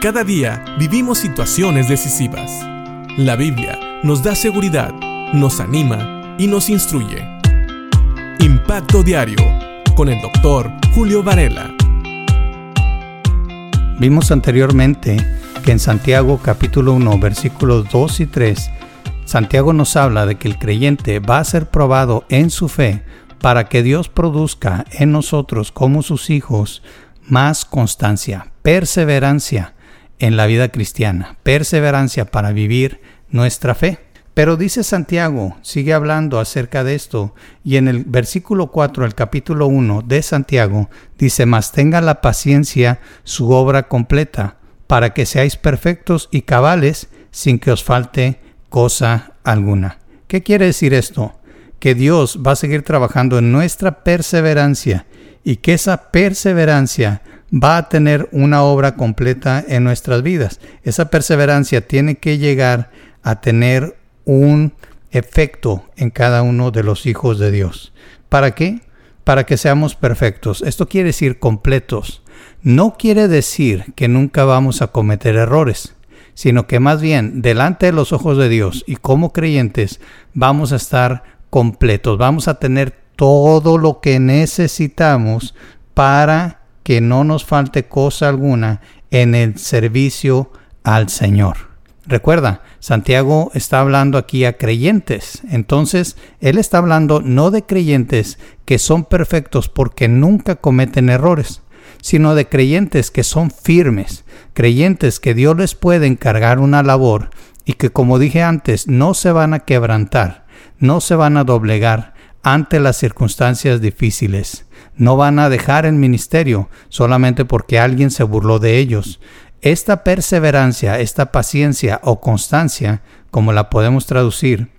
Cada día vivimos situaciones decisivas. La Biblia nos da seguridad, nos anima y nos instruye. Impacto Diario con el doctor Julio Varela. Vimos anteriormente que en Santiago capítulo 1 versículos 2 y 3, Santiago nos habla de que el creyente va a ser probado en su fe para que Dios produzca en nosotros como sus hijos más constancia, perseverancia en la vida cristiana, perseverancia para vivir nuestra fe. Pero dice Santiago, sigue hablando acerca de esto, y en el versículo 4 del capítulo 1 de Santiago dice, mas tenga la paciencia su obra completa, para que seáis perfectos y cabales sin que os falte cosa alguna. ¿Qué quiere decir esto? Que Dios va a seguir trabajando en nuestra perseverancia y que esa perseverancia va a tener una obra completa en nuestras vidas. Esa perseverancia tiene que llegar a tener un efecto en cada uno de los hijos de Dios. ¿Para qué? Para que seamos perfectos. Esto quiere decir completos. No quiere decir que nunca vamos a cometer errores, sino que más bien delante de los ojos de Dios y como creyentes vamos a estar completos, vamos a tener todo lo que necesitamos para que no nos falte cosa alguna en el servicio al Señor. Recuerda, Santiago está hablando aquí a creyentes, entonces él está hablando no de creyentes que son perfectos porque nunca cometen errores, sino de creyentes que son firmes, creyentes que Dios les puede encargar una labor y que como dije antes no se van a quebrantar, no se van a doblegar ante las circunstancias difíciles no van a dejar el ministerio solamente porque alguien se burló de ellos. Esta perseverancia, esta paciencia o constancia, como la podemos traducir,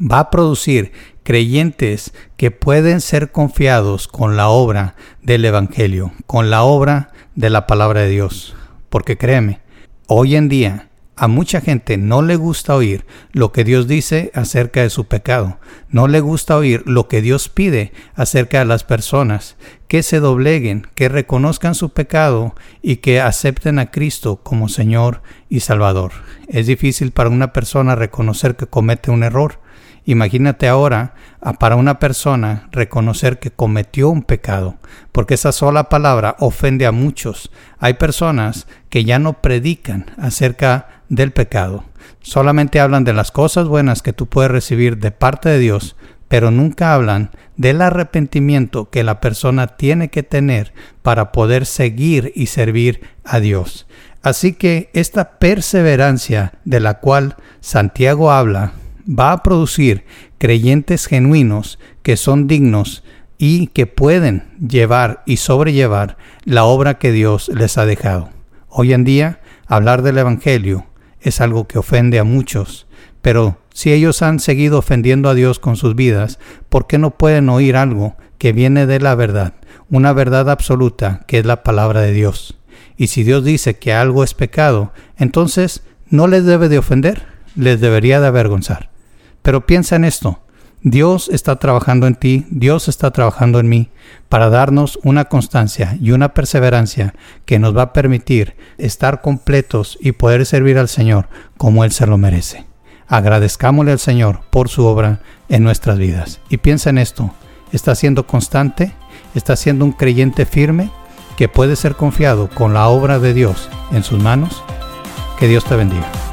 va a producir creyentes que pueden ser confiados con la obra del Evangelio, con la obra de la palabra de Dios. Porque créeme, hoy en día a mucha gente no le gusta oír lo que Dios dice acerca de su pecado. No le gusta oír lo que Dios pide acerca de las personas. Que se dobleguen, que reconozcan su pecado y que acepten a Cristo como Señor y Salvador. Es difícil para una persona reconocer que comete un error. Imagínate ahora para una persona reconocer que cometió un pecado, porque esa sola palabra ofende a muchos. Hay personas que ya no predican acerca del pecado. Solamente hablan de las cosas buenas que tú puedes recibir de parte de Dios, pero nunca hablan del arrepentimiento que la persona tiene que tener para poder seguir y servir a Dios. Así que esta perseverancia de la cual Santiago habla va a producir creyentes genuinos que son dignos y que pueden llevar y sobrellevar la obra que Dios les ha dejado. Hoy en día, hablar del Evangelio es algo que ofende a muchos, pero si ellos han seguido ofendiendo a Dios con sus vidas, ¿por qué no pueden oír algo que viene de la verdad, una verdad absoluta que es la palabra de Dios? Y si Dios dice que algo es pecado, entonces no les debe de ofender, les debería de avergonzar. Pero piensa en esto, Dios está trabajando en ti, Dios está trabajando en mí para darnos una constancia y una perseverancia que nos va a permitir estar completos y poder servir al Señor como Él se lo merece. Agradezcámosle al Señor por su obra en nuestras vidas. Y piensa en esto, está siendo constante, está siendo un creyente firme que puede ser confiado con la obra de Dios en sus manos. Que Dios te bendiga.